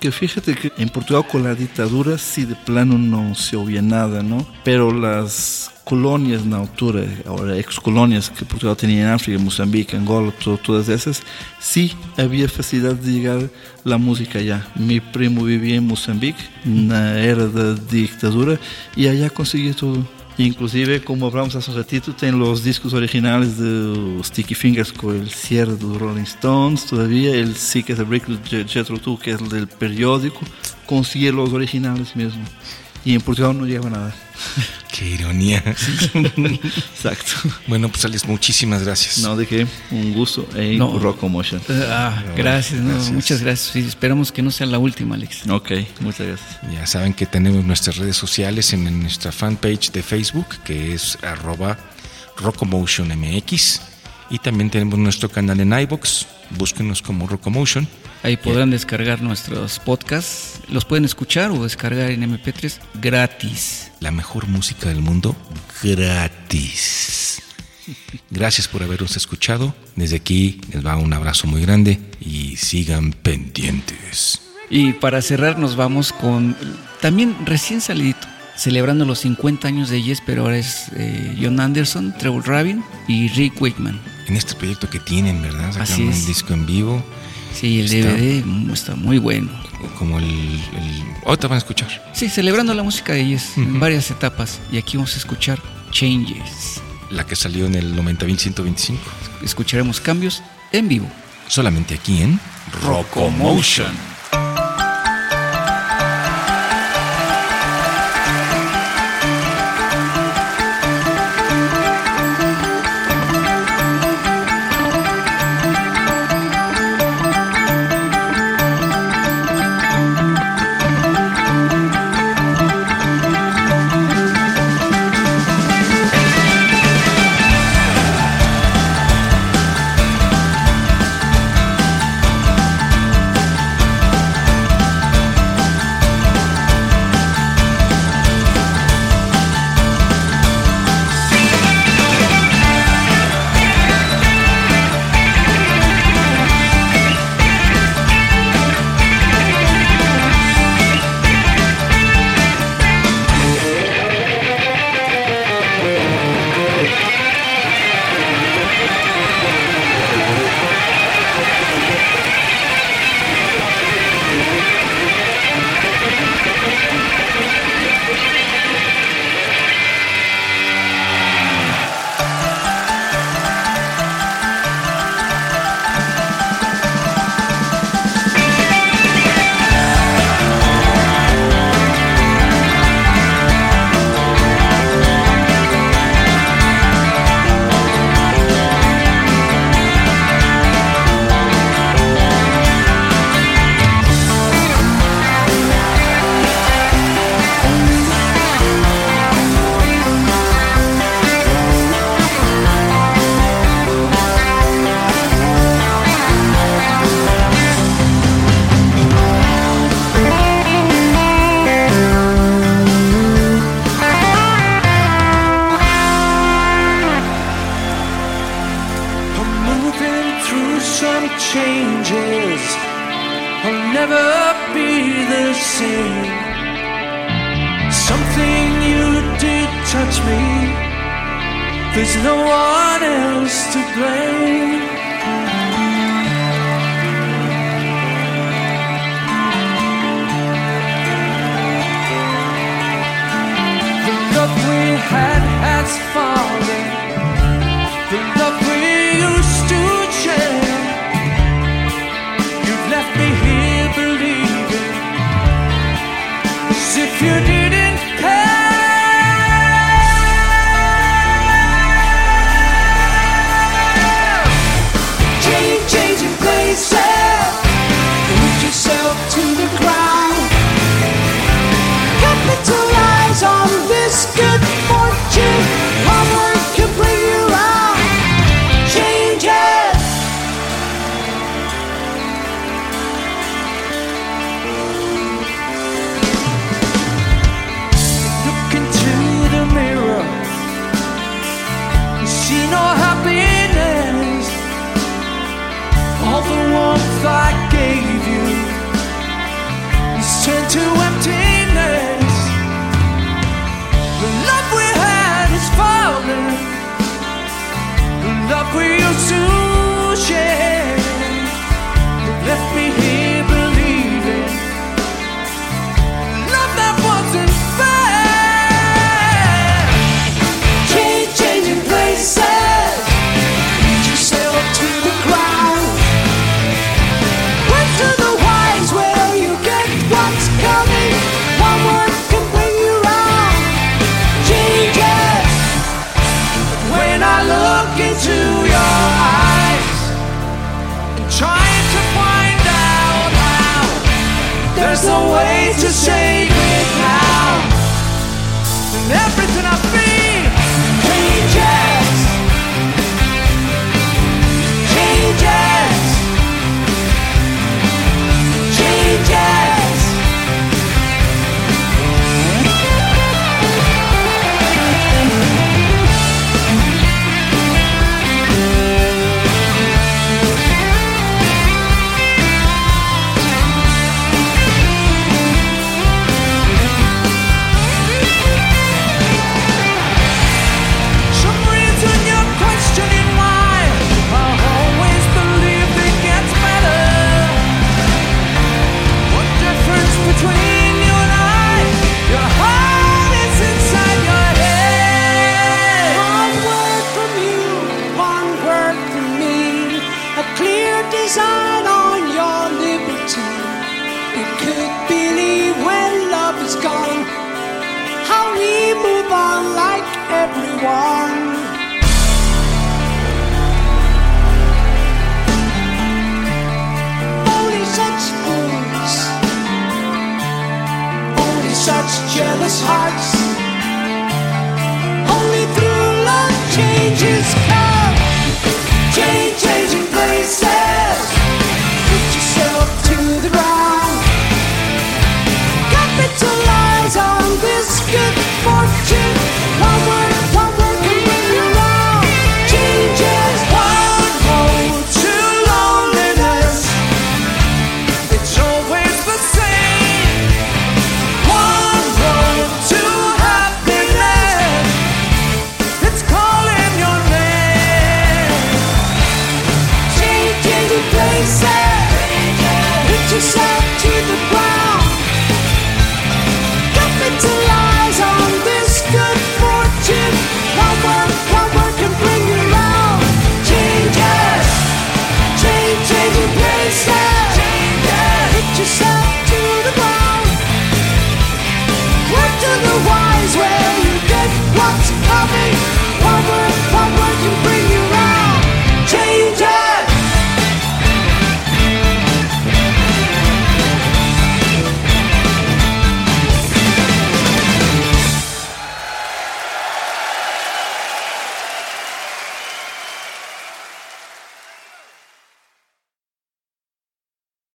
Que fíjate que en Portugal con la dictadura sí de plano no se oía nada, ¿no? Pero las colonias na altura, ahora ex colonias que Portugal tenía en África, Moçambique, Angola, to- todas esas, sí había facilidad de llegar la música allá. Mi primo vivía en Moçambique, na era da dictadura, y allá conseguía todo. Inclusive, como hablamos hace un ratito, tem los discos originales de Sticky Fingers con el cierre Rolling Stones, todavía el que es el break de Jethro que es el del periódico, consigue los originales mismo. Y en Portugal no llegaba nada. Qué ironía. Exacto. bueno, pues Alex, muchísimas gracias. No, de qué, un gusto en No. Rock Motion. Ah, gracias, no, gracias. muchas gracias. Sí, esperamos que no sea la última, Alex. Ok, muchas gracias. Ya saben que tenemos nuestras redes sociales en, en nuestra fanpage de Facebook, que es arroba RocomotionMX. Y también tenemos nuestro canal en iBox. Búsquenos como Rocomotion. Ahí podrán descargar nuestros podcasts. Los pueden escuchar o descargar en MP3 gratis. La mejor música del mundo gratis. Gracias por habernos escuchado. Desde aquí les va un abrazo muy grande y sigan pendientes. Y para cerrar nos vamos con también recién salidito, celebrando los 50 años de Yes, pero ahora es eh, John Anderson, Trevor Rabin y Rick Wakeman. En este proyecto que tienen, ¿verdad? Así Sacaron es. un disco en vivo, Sí, el Está- DVD está muy bueno. como el... el... Ahorita van a escuchar. Sí, celebrando la música de Yes en varias etapas. Y aquí vamos a escuchar Changes. La que salió en el 90.125. Escucharemos cambios en vivo. Solamente aquí en Rocomotion.